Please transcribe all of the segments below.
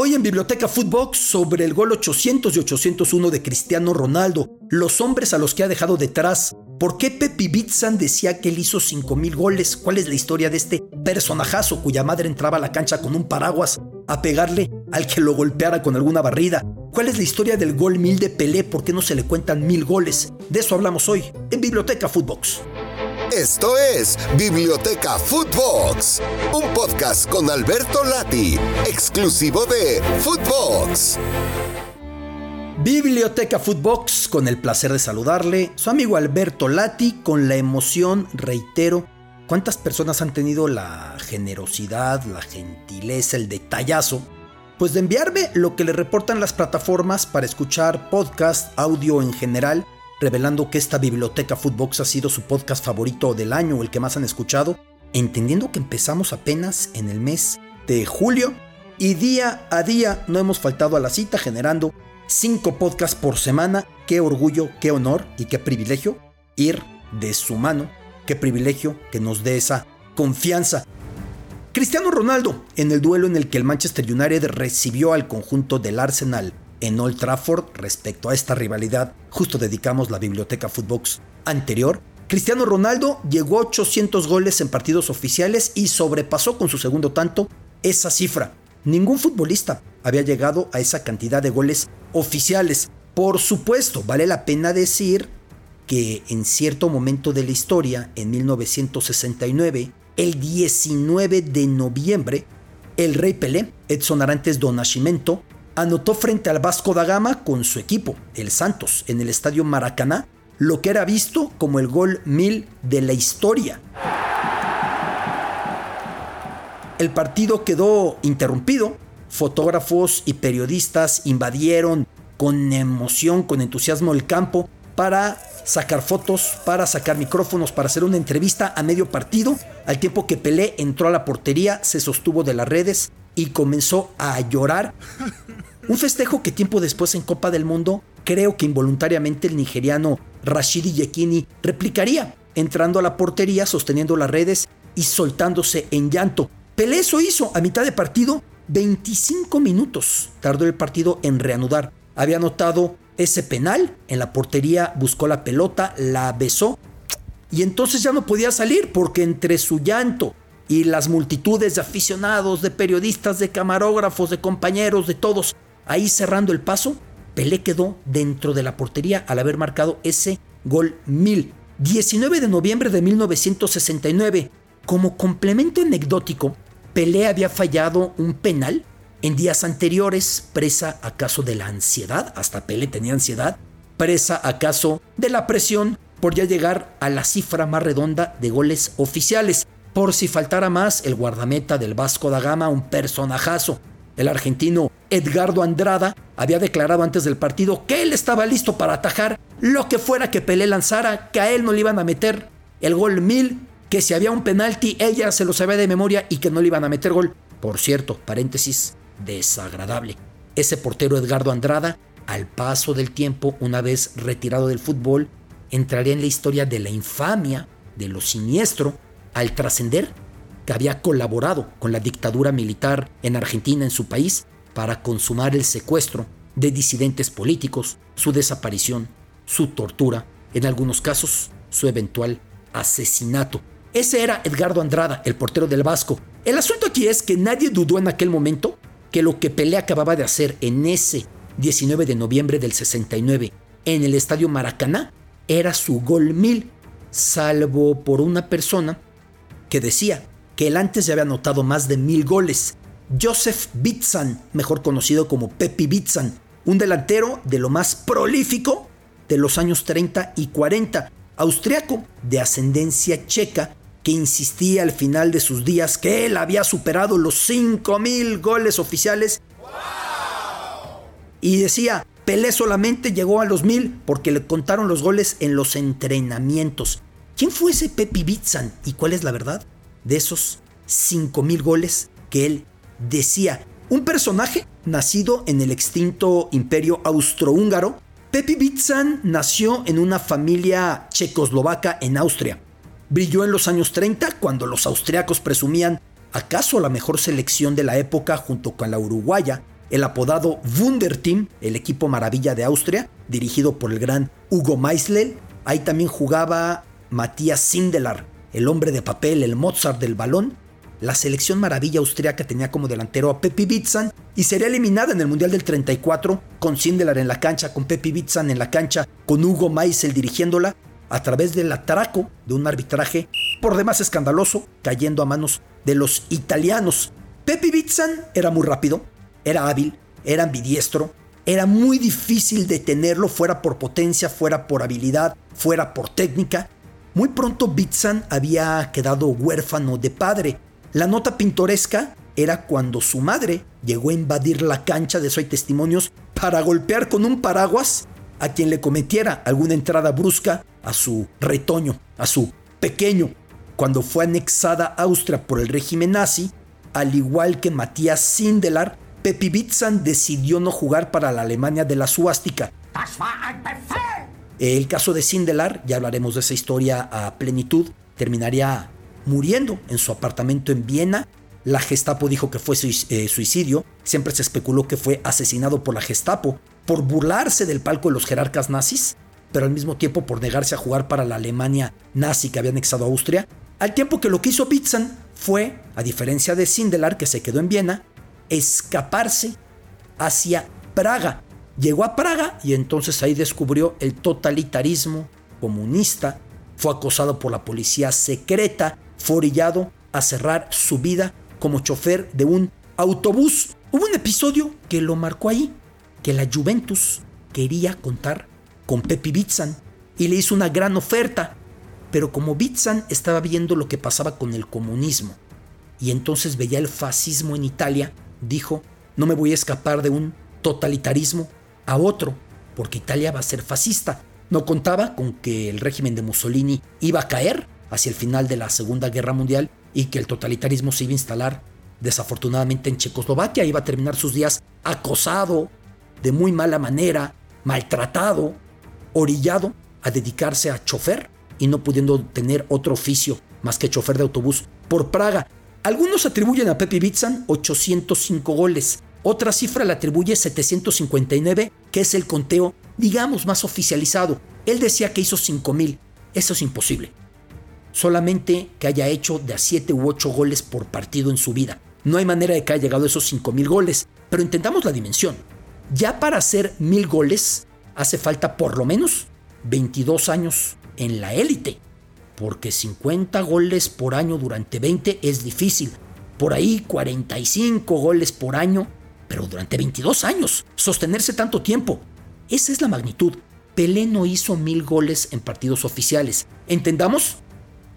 Hoy en Biblioteca Footbox sobre el gol 800 y 801 de Cristiano Ronaldo, los hombres a los que ha dejado detrás, por qué Pepi Bitzan decía que él hizo 5000 goles, cuál es la historia de este personajazo cuya madre entraba a la cancha con un paraguas a pegarle al que lo golpeara con alguna barrida, cuál es la historia del gol mil de Pelé, por qué no se le cuentan mil goles. De eso hablamos hoy en Biblioteca Footbox. Esto es Biblioteca Footbox, un podcast con Alberto Lati, exclusivo de Footbox. Biblioteca Footbox, con el placer de saludarle, su amigo Alberto Lati, con la emoción, reitero, ¿cuántas personas han tenido la generosidad, la gentileza, el detallazo? Pues de enviarme lo que le reportan las plataformas para escuchar podcast, audio en general, revelando que esta biblioteca Footbox ha sido su podcast favorito del año o el que más han escuchado, entendiendo que empezamos apenas en el mes de julio y día a día no hemos faltado a la cita generando cinco podcasts por semana. Qué orgullo, qué honor y qué privilegio ir de su mano. Qué privilegio que nos dé esa confianza. Cristiano Ronaldo, en el duelo en el que el Manchester United recibió al conjunto del Arsenal en Old Trafford respecto a esta rivalidad, justo dedicamos la biblioteca Footbox anterior. Cristiano Ronaldo llegó a 800 goles en partidos oficiales y sobrepasó con su segundo tanto esa cifra. Ningún futbolista había llegado a esa cantidad de goles oficiales. Por supuesto, vale la pena decir que en cierto momento de la historia, en 1969, el 19 de noviembre, el rey Pelé, Edson Arantes do Nascimento, anotó frente al Vasco da Gama con su equipo, el Santos, en el estadio Maracaná, lo que era visto como el gol mil de la historia. El partido quedó interrumpido, fotógrafos y periodistas invadieron con emoción, con entusiasmo el campo para sacar fotos, para sacar micrófonos, para hacer una entrevista a medio partido, al tiempo que Pelé entró a la portería, se sostuvo de las redes y comenzó a llorar un festejo que tiempo después en Copa del Mundo creo que involuntariamente el nigeriano Rashidi Yekini replicaría, entrando a la portería, sosteniendo las redes y soltándose en llanto. Pelé eso hizo a mitad de partido, 25 minutos tardó el partido en reanudar. Había anotado ese penal, en la portería buscó la pelota, la besó y entonces ya no podía salir porque entre su llanto y las multitudes de aficionados, de periodistas, de camarógrafos, de compañeros, de todos, Ahí cerrando el paso, Pelé quedó dentro de la portería al haber marcado ese gol 1000. 19 de noviembre de 1969. Como complemento anecdótico, Pelé había fallado un penal en días anteriores, presa acaso de la ansiedad, hasta Pelé tenía ansiedad, presa acaso de la presión por ya llegar a la cifra más redonda de goles oficiales. Por si faltara más, el guardameta del Vasco da Gama, un personajazo, el argentino Edgardo Andrada había declarado antes del partido que él estaba listo para atajar lo que fuera que Pelé lanzara, que a él no le iban a meter el gol mil, que si había un penalti ella se lo sabía de memoria y que no le iban a meter gol. Por cierto, paréntesis, desagradable. Ese portero Edgardo Andrada, al paso del tiempo, una vez retirado del fútbol, entraría en la historia de la infamia, de lo siniestro, al trascender que había colaborado con la dictadura militar en Argentina, en su país, para consumar el secuestro de disidentes políticos, su desaparición, su tortura, en algunos casos su eventual asesinato. Ese era Edgardo Andrada, el portero del Vasco. El asunto aquí es que nadie dudó en aquel momento que lo que Pelé acababa de hacer en ese 19 de noviembre del 69 en el estadio Maracaná era su gol mil, salvo por una persona que decía que él antes ya había anotado más de mil goles. Joseph Bitzan, mejor conocido como Pepi Bitzan, un delantero de lo más prolífico de los años 30 y 40, austriaco de ascendencia checa, que insistía al final de sus días que él había superado los mil goles oficiales. Y decía, Pelé solamente llegó a los mil porque le contaron los goles en los entrenamientos. ¿Quién fue ese Pepi Bitzan y cuál es la verdad? de esos 5.000 goles que él decía. Un personaje nacido en el extinto imperio austrohúngaro, Pepi Bitzan nació en una familia checoslovaca en Austria. Brilló en los años 30 cuando los austriacos presumían acaso la mejor selección de la época junto con la uruguaya el apodado Wunderteam, el equipo maravilla de Austria, dirigido por el gran Hugo Meisler. Ahí también jugaba Matías Sindelar, el hombre de papel, el Mozart del balón. La selección maravilla austriaca tenía como delantero a Pepi Bitzan y sería eliminada en el Mundial del 34 con Sindelar en la cancha, con Pepi Bitzan en la cancha, con Hugo Meisel dirigiéndola a través del atraco de un arbitraje por demás escandaloso, cayendo a manos de los italianos. Pepi Bitzan era muy rápido, era hábil, era ambidiestro, era muy difícil detenerlo, fuera por potencia, fuera por habilidad, fuera por técnica. Muy pronto Bitzan había quedado huérfano de padre. La nota pintoresca era cuando su madre llegó a invadir la cancha, de eso hay testimonios, para golpear con un paraguas a quien le cometiera alguna entrada brusca a su retoño, a su pequeño. Cuando fue anexada Austria por el régimen nazi, al igual que Matías Sindelar, Pepi Bitzan decidió no jugar para la Alemania de la suástica. El caso de Sindelar, ya hablaremos de esa historia a plenitud, terminaría muriendo en su apartamento en Viena. La Gestapo dijo que fue eh, suicidio, siempre se especuló que fue asesinado por la Gestapo por burlarse del palco de los jerarcas nazis, pero al mismo tiempo por negarse a jugar para la Alemania nazi que había anexado a Austria, al tiempo que lo que hizo Bitzan fue, a diferencia de Sindelar que se quedó en Viena, escaparse hacia Praga. Llegó a Praga y entonces ahí descubrió el totalitarismo comunista, fue acosado por la policía secreta, fue orillado a cerrar su vida como chofer de un autobús. Hubo un episodio que lo marcó ahí, que la Juventus quería contar con Pepi Bitzan y le hizo una gran oferta, pero como Bitzan estaba viendo lo que pasaba con el comunismo y entonces veía el fascismo en Italia, dijo, no me voy a escapar de un totalitarismo a otro, porque Italia va a ser fascista. No contaba con que el régimen de Mussolini iba a caer hacia el final de la Segunda Guerra Mundial y que el totalitarismo se iba a instalar desafortunadamente en Checoslovaquia, iba a terminar sus días acosado, de muy mala manera, maltratado, orillado a dedicarse a chofer y no pudiendo tener otro oficio más que chofer de autobús por Praga. Algunos atribuyen a Pepe Bitzan 805 goles, otra cifra le atribuye 759, que es el conteo, digamos, más oficializado. Él decía que hizo 5000. Eso es imposible. Solamente que haya hecho de a 7 u 8 goles por partido en su vida. No hay manera de que haya llegado a esos 5000 goles, pero intentamos la dimensión. Ya para hacer 1000 goles hace falta por lo menos 22 años en la élite porque 50 goles por año durante 20 es difícil. Por ahí 45 goles por año, pero durante 22 años, sostenerse tanto tiempo. Esa es la magnitud. Pelé no hizo mil goles en partidos oficiales. ¿Entendamos?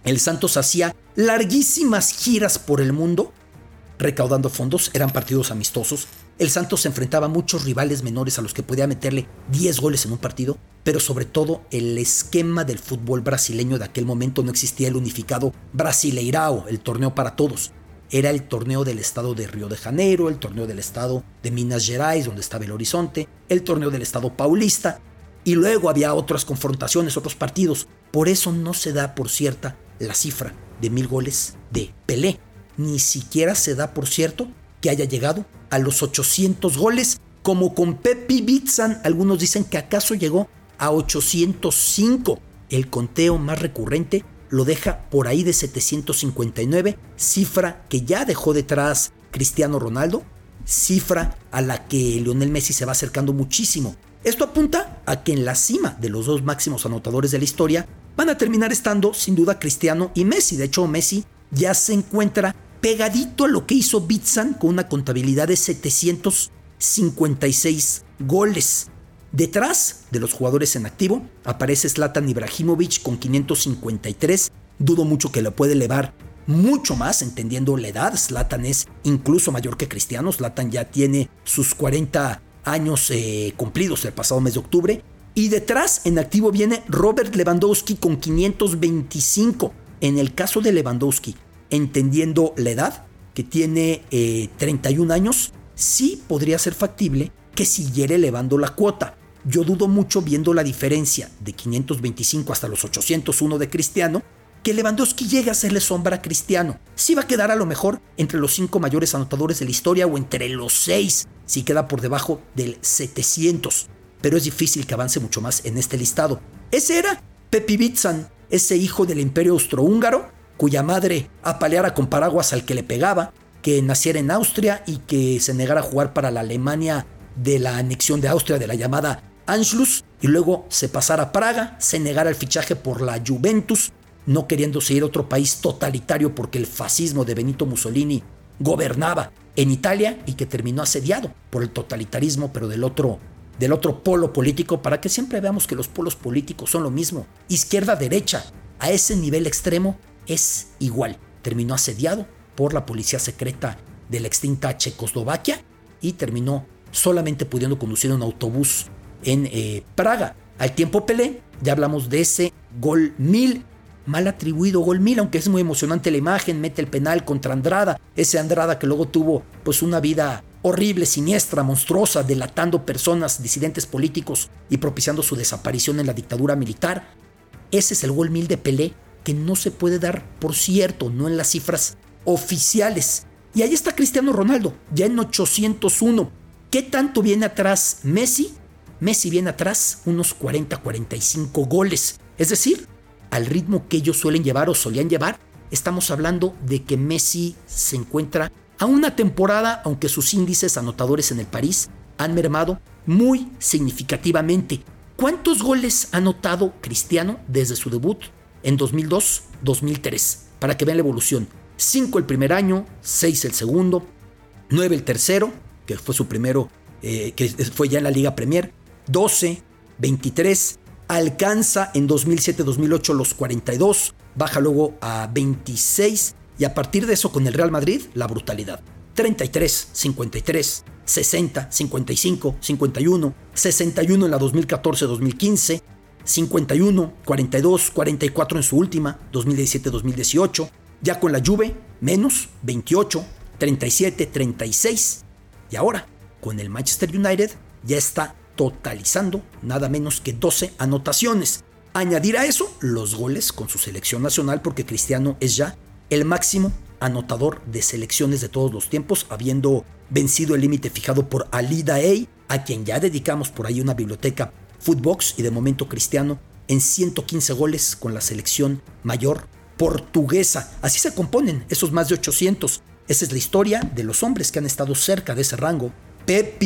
El Santos hacía larguísimas giras por el mundo, recaudando fondos, eran partidos amistosos, el Santos se enfrentaba a muchos rivales menores a los que podía meterle 10 goles en un partido, pero sobre todo el esquema del fútbol brasileño de aquel momento no existía el unificado Brasileirao, el torneo para todos. Era el torneo del estado de Río de Janeiro, el torneo del estado de Minas Gerais, donde estaba el horizonte, el torneo del estado paulista, y luego había otras confrontaciones, otros partidos. Por eso no se da por cierta la cifra de mil goles de Pelé. Ni siquiera se da por cierto que haya llegado a los 800 goles, como con Pepi Bitzan, algunos dicen que acaso llegó a 805. El conteo más recurrente lo deja por ahí de 759, cifra que ya dejó detrás Cristiano Ronaldo, cifra a la que Lionel Messi se va acercando muchísimo. Esto apunta a que en la cima de los dos máximos anotadores de la historia van a terminar estando sin duda Cristiano y Messi. De hecho, Messi ya se encuentra pegadito a lo que hizo Bitzan con una contabilidad de 756 goles. Detrás de los jugadores en activo aparece Zlatan Ibrahimovic con 553. Dudo mucho que lo puede elevar mucho más, entendiendo la edad. Zlatan es incluso mayor que Cristiano. Zlatan ya tiene sus 40 años eh, cumplidos el pasado mes de octubre. Y detrás en activo viene Robert Lewandowski con 525. En el caso de Lewandowski, entendiendo la edad, que tiene 31 eh, años, sí podría ser factible que siguiera elevando la cuota. Yo dudo mucho viendo la diferencia de 525 hasta los 801 de Cristiano, que Lewandowski llegue a hacerle sombra a Cristiano. Sí va a quedar a lo mejor entre los cinco mayores anotadores de la historia o entre los seis, si queda por debajo del 700, pero es difícil que avance mucho más en este listado. Ese era Pepi Bitsan, ese hijo del imperio austrohúngaro, cuya madre apaleara con paraguas al que le pegaba, que naciera en Austria y que se negara a jugar para la Alemania de la anexión de Austria de la llamada Anschluss y luego se pasara a Praga, se negara el fichaje por la Juventus, no queriéndose ir a otro país totalitario porque el fascismo de Benito Mussolini gobernaba en Italia y que terminó asediado por el totalitarismo, pero del otro, del otro polo político, para que siempre veamos que los polos políticos son lo mismo. Izquierda-derecha, a ese nivel extremo, es igual. Terminó asediado por la policía secreta de la extinta Checoslovaquia y terminó solamente pudiendo conducir un autobús en eh, Praga. Al tiempo Pelé, ya hablamos de ese gol mil, mal atribuido gol mil, aunque es muy emocionante la imagen, mete el penal contra Andrada, ese Andrada que luego tuvo pues una vida horrible, siniestra, monstruosa, delatando personas, disidentes políticos y propiciando su desaparición en la dictadura militar. Ese es el gol mil de Pelé, que no se puede dar por cierto, no en las cifras oficiales. Y ahí está Cristiano Ronaldo, ya en 801. ¿Qué tanto viene atrás Messi? Messi viene atrás unos 40-45 goles. Es decir, al ritmo que ellos suelen llevar o solían llevar, estamos hablando de que Messi se encuentra a una temporada, aunque sus índices anotadores en el París han mermado muy significativamente. ¿Cuántos goles ha anotado Cristiano desde su debut en 2002-2003? Para que vean la evolución. 5 el primer año, 6 el segundo, 9 el tercero, que fue su primero, eh, que fue ya en la Liga Premier, 12, 23, alcanza en 2007-2008 los 42, baja luego a 26 y a partir de eso con el Real Madrid la brutalidad. 33, 53, 60, 55, 51, 61 en la 2014-2015, 51, 42, 44 en su última, 2017-2018, ya con la Juve, menos 28, 37, 36. Y ahora, con el Manchester United, ya está totalizando nada menos que 12 anotaciones. Añadir a eso los goles con su selección nacional porque Cristiano es ya el máximo anotador de selecciones de todos los tiempos, habiendo vencido el límite fijado por Ali Daei, a quien ya dedicamos por ahí una biblioteca Footbox y de momento Cristiano en 115 goles con la selección mayor portuguesa. Así se componen esos más de 800. Esa es la historia de los hombres que han estado cerca de ese rango. Pep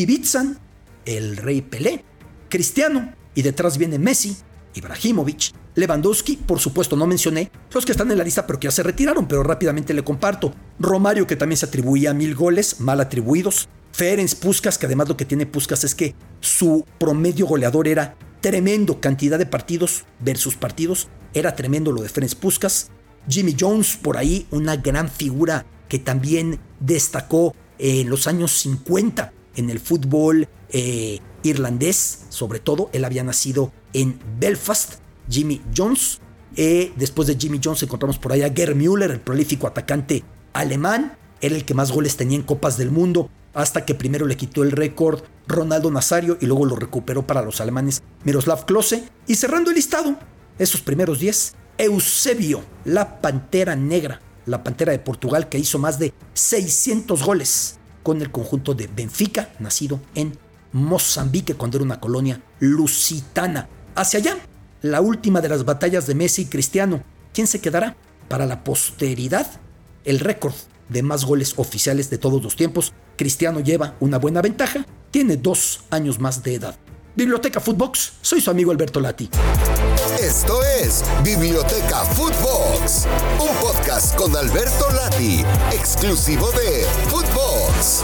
el rey Pelé, Cristiano, y detrás viene Messi, Ibrahimovic, Lewandowski, por supuesto no mencioné los que están en la lista pero que ya se retiraron, pero rápidamente le comparto. Romario que también se atribuía mil goles, mal atribuidos. Ferenc Puskas, que además lo que tiene Puskas es que su promedio goleador era tremendo, cantidad de partidos versus partidos, era tremendo lo de Ferenc Puskas. Jimmy Jones, por ahí, una gran figura que también destacó en los años 50 en el fútbol eh, irlandés, sobre todo. Él había nacido en Belfast, Jimmy Jones. Eh, después de Jimmy Jones encontramos por ahí a Gerd Müller, el prolífico atacante alemán. Era el que más goles tenía en Copas del Mundo, hasta que primero le quitó el récord Ronaldo Nazario y luego lo recuperó para los alemanes Miroslav Klose. Y cerrando el listado, esos primeros 10, Eusebio, la Pantera Negra, la Pantera de Portugal que hizo más de 600 goles con el conjunto de Benfica, nacido en Mozambique cuando era una colonia lusitana. Hacia allá, la última de las batallas de Messi y Cristiano. ¿Quién se quedará? Para la posteridad, el récord de más goles oficiales de todos los tiempos. Cristiano lleva una buena ventaja, tiene dos años más de edad. Biblioteca Footbox, soy su amigo Alberto Lati. Esto es Biblioteca Footbox, un podcast con Alberto Lati, exclusivo de Footbox.